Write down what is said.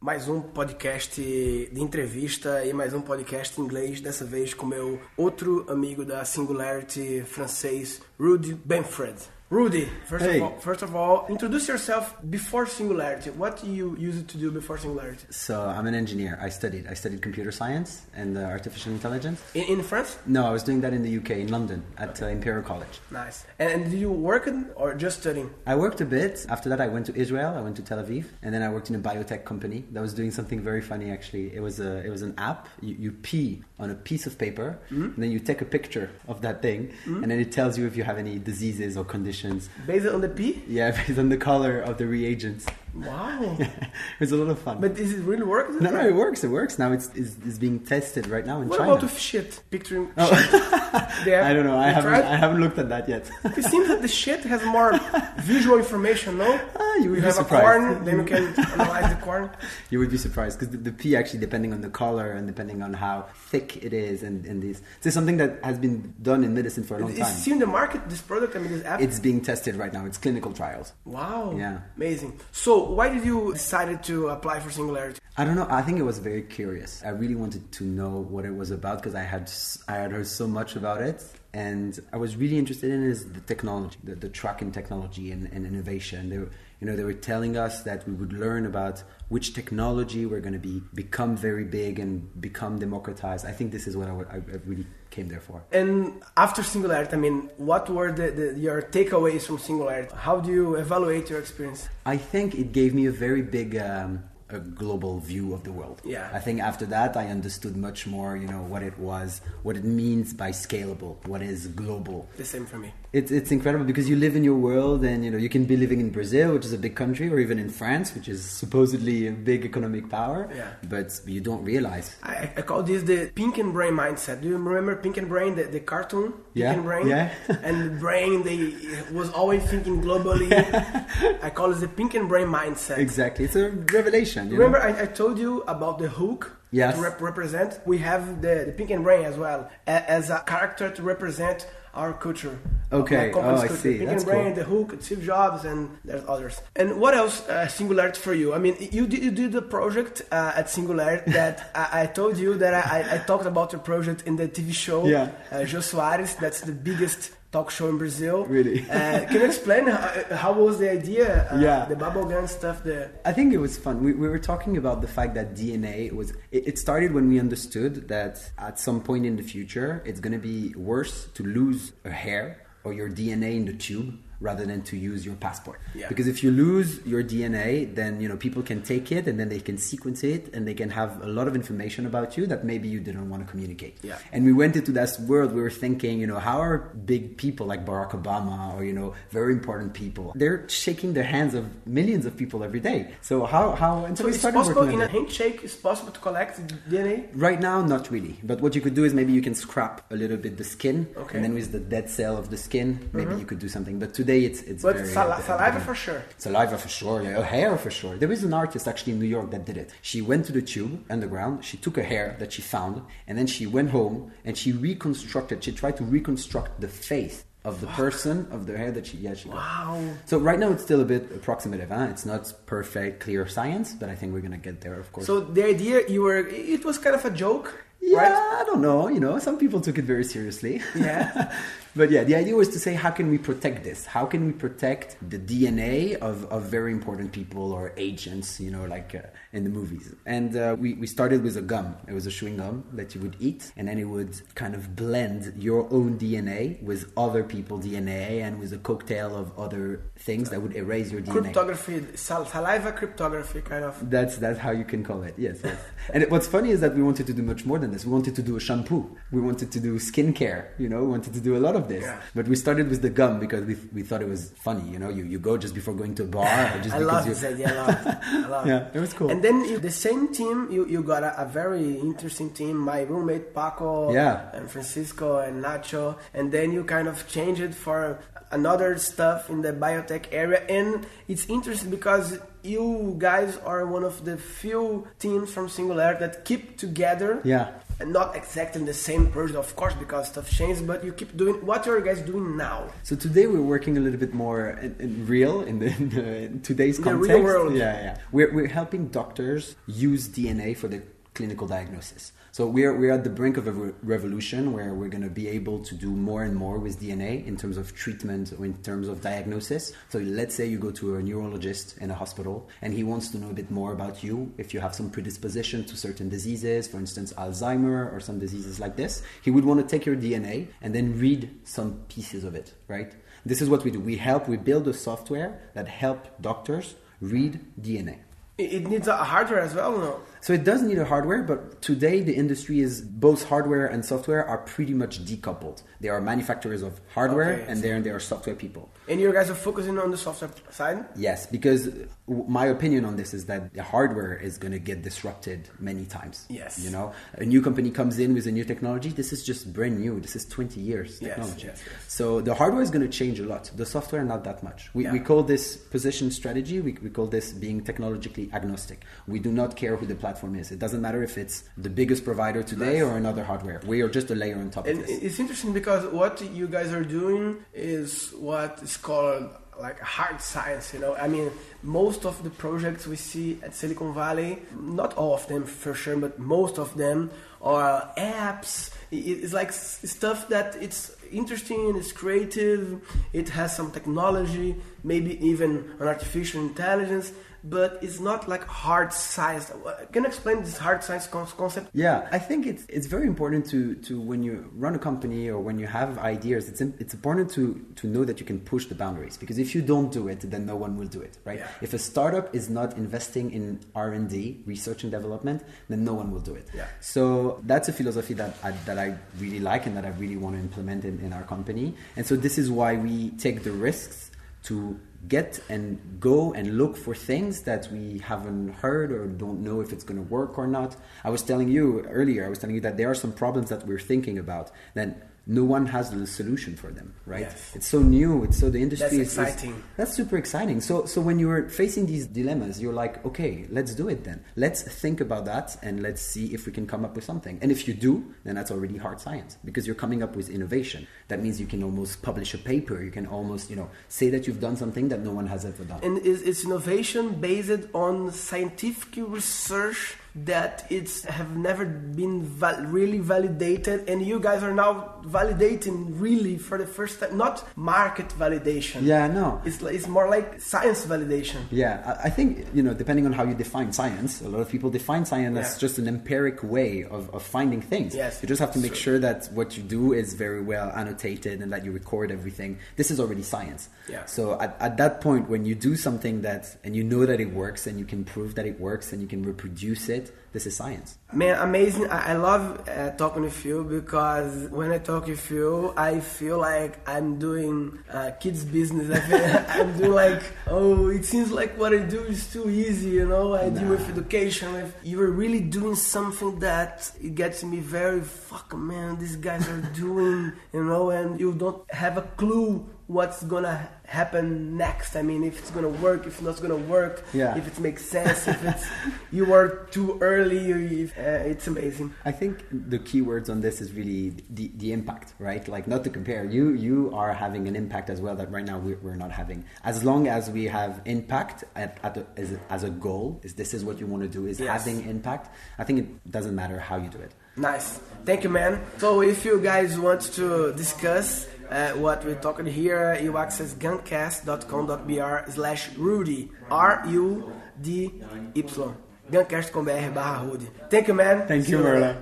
mais um podcast de entrevista e mais um podcast em inglês, dessa vez com meu outro amigo da Singularity francês, Rudy Benfred. Rudy, first Hey. of all, first of all, introduce yourself before Singularity. What do you used to do before Singularity? So I'm an engineer. I studied. I studied computer science and uh, artificial intelligence. In, in France? No, I was doing that in the UK, in London, at uh, Imperial College. Nice. And, and did you work or just studying? I worked a bit. After that, I went to Israel. I went to Tel Aviv, and then I worked in a biotech company that was doing something very funny. Actually, it was a it was an app. You, you pee on a piece of paper, and then you take a picture of that thing, and then it tells you if you have any diseases or conditions. Based on the P? Yeah, based on the color of the reagents. Wow. it was a lot of fun. but is it really working? no, no, it works. It works. Now it's, it's, it's being tested right now in What China. about with shit? Picturing Oh. shit. Have- I don't know. I haven't. tried? I haven't looked at that yet. It seems that the shit has more visual information, no? Ah, you would you be have surprised. a corn, then you can analyze the corn. you would be surprised because the, the pee actually, depending on the color and depending on how thick it is, and, and this, this is something that has been done in medicine for a long Is time. it in the market, this product, I mean, this app? It's being tested right now. It's clinical trials. wow. Yeah. Amazing. So, why did you decided to apply for Singularity? I don't know. I think it was very curious. I really wanted to know what it was about because I had I had heard so much about it, and I was really interested in is the technology, the, the tracking technology and, and innovation. They were, you know, they were telling us that we would learn about which technology we're going to be become very big and become democratized. I think this is what I, I, really came there for. And after Singularity, I mean, what were the, the, your takeaways from Singularity? How do you evaluate your experience? I think it gave me a very big um, a global view of the world. Yeah. I think after that I understood much more, you know, what it was, what it means by scalable, what is global. The same for me. It's, it's incredible because you live in your world and you know you can be living in Brazil, which is a big country, or even in France, which is supposedly a big economic power. Yeah. But you don't realize. I, I call this the Pink and Brain mindset. Do you remember Pink and Brain, the, the cartoon? Pink Yeah, and Brain? yeah. and the brain, they was always thinking globally. I call it the Pink and Brain mindset. Exactly. It's a revelation. You Remember? I, I told you about the hook Yes. to rep- represent. We have the, the pink and brain as well a- as a character to represent our culture. Okay. Oh, I see. Pink That's brain, cool. the hook, Steve Jobs, and there's others. And what else uh, Singularity for you? I mean, you did, you did the project uh, at Singularity that I, I told you that I, I, talked about your project in the TV show. Yeah. Uh, Jô Soares, that's the biggest talk show in Brazil. Really? Uh, can you explain how, how was the idea? Uh, Yeah. The bubblegum stuff. The I think it was fun. We, we were talking about the fact that DNA was. It, it started when we understood that at some point in the future, it's going to be worse to lose a hair or your DNA in the tube rather than to use your passport. Yeah. Because if you lose your DNA, then you know people can take it and then they can sequence it and they can have a lot of information about you that maybe you didn't want to communicate. Yeah. And we went into that world. We were thinking, you know, how are big people like Barack Obama or you know very important people? They're shaking the hands of millions of people every day. So how how and so, So we it's started possible working in on a handshake. It's possible to collect DNA. Right now, not really. But what you could do is maybe you can scrap a little bit the skin, Okay. Mm-hmm. and then with the dead cell of the skin, maybe you could do something. But today it's it's But very sal- uh, saliva for sure. Saliva for sure, yeah. A hair for sure. There is an artist actually in New York that did it. She went to the tube underground, she took a hair that she found, and then she went home and she reconstructed, she tried to reconstruct the face of the person of the hair that she, yeah, she got. Wow. So right now it's still a bit approximative, huh? It's not perfect, clear science, but I think we're gonna get there, of course. So the idea you were, it was kind of a joke, yeah, right? I don't know, you know, some people took it very seriously. Yeah. but yeah, the idea was to say, how can we protect this? How can we protect the DNA of, of very important people or agents, you know, like uh, in the movies? And uh, we, we started with a gum. It was a chewing gum that you would eat, and then it would kind of blend your own DNA with other people's DNA and with a cocktail of other things that would erase your DNA. Cryptography, sal- saliva cryptography, kind of. That's that's how you can call it. Yes. yes. and what's funny is that we wanted to do much more than this. We wanted to do a shampoo. We wanted to do skincare. You know, we wanted to do a lot of this. Yeah. But we started with the gum because we, we thought it was funny. You know, you, you go just before going to a bar just I because love you. this idea. I love it. I love Yeah, it was cool. And then you, the same team, you, you got a, a very interesting team. My roommate Paco, Yeah. and Francisco and Nacho, and then you kind of changed it for another stuff in the biotech area, and it's interesting because you guys are one of the few teams from Singularity that keep together. Yeah. And not exactly the same person, of course, because stuff changes. But you keep doing. What are you guys doing now? So today we're working a little bit more in, in real in, the, in, the, in today's context. the real world. Yeah, yeah. We're we're helping doctors use DNA for the clinical diagnosis. So we're we're at the brink of a re- revolution where we're going to be able to do more and more with DNA in terms of treatment or in terms of diagnosis. So let's say you go to a neurologist in a hospital and he wants to know a bit more about you. If you have some predisposition to certain diseases, for instance Alzheimer or some diseases like this, he would want to take your DNA and then read some pieces of it, right? This is what we do. We help. We build a software that help doctors read DNA. It it needs a hardware as well, no? So it does need a hardware, but today the industry is both hardware and software are pretty much decoupled. They are manufacturers of hardware Okay, and then they are software people. And you guys are focusing on the software side. Yes, because my opinion on this is that the hardware is going to get disrupted many times. Yes. You know, a new company comes in with a new technology. This is just brand new. This is 20 years Yes, technology. yes, yes. So the hardware is going to change a lot. The software, not that much. We, Yeah. we call this position strategy. We, we call this being technologically agnostic. We do not care who the platform is. It doesn't matter if it's the biggest provider today Nice. or another hardware. We are just a layer on top And of this. it's interesting because what you guys are doing is what is called like hard science, you know. I mean, most of the projects we see at Silicon Valley, not all of them for sure, but most of them are apps. It's like stuff that it's interesting, it's creative, it has some technology, maybe even an artificial intelligence, but it's not like hard science. Can you explain this hard science con- concept? Yeah, I think it's it's very important to to when you run a company or when you have ideas, it's it's important to to know that you can push the boundaries because if you don't do it, then no one will do it, right? Yeah. If a startup is not investing in R and D, research and development, then no one will do it. Yeah. So that's a philosophy that I, that I really like and that I really want to implement in, in our company. And so this is why we take the risks to get and go and look for things that we haven't heard or don't know if it's going to work or not. I was telling you earlier, I was telling you that there are some problems that we're thinking about that no one has the solution for them, right? Yes. It's so new. It's so the industry That's is- is- exciting. that's super exciting. So, so when you're facing these dilemmas, you're like, okay, let's do it then. Let's think about that and let's see if we can come up with something. And if you do, then that's already hard science because you're coming up with innovation. That means you can almost publish a paper. You can almost, you know, say that you've done something that no one has ever done. and is it's innovation based on scientific research that it's have never been val- really validated and you guys are now validating really for the first time not market validation yeah, no. it's, it's more like science validation Yeah, I I think you know, depending on how you define science, a lot of people define science as just an empiric way of, of finding things. Yes, you just have to make sure that what you do is very well annotated and that you record everything. This is already science. Yeah. So at, at that point, when you do something that and you know that it works and you can prove that it works and you can reproduce it, this is science. Man, amazing. I, I love uh, talking with you because when I talk with you, I feel like I'm doing uh, kids' business. I feel I'm doing like, oh, it seems like what I do is too easy, you know? I deal with education. With, you're really doing something that it gets me very, fuck, man, these guys are doing, you know, and you don't have a clue what's gonna happen next. I mean, if it's gonna work, if it's not gonna work, Yeah. if it makes sense, if it's you are too early, if, uh, it's amazing. I think the key words on this is really the, the impact, right? Like not to compare. You you are having an impact as well that right now we're, we're not having. As long as we have impact at, at a, as, a, as a goal, is this is what you want to do, is Yes. having impact. I think it doesn't matter how you do it. Nice. Thank you, man. So if you guys want to discuss uh, what we're talking here, you access guncast.com.br slash Rudy. R-U-D-Y. Guncast.com.br barra Rudy. Thank you, man. Thank See you. Merla.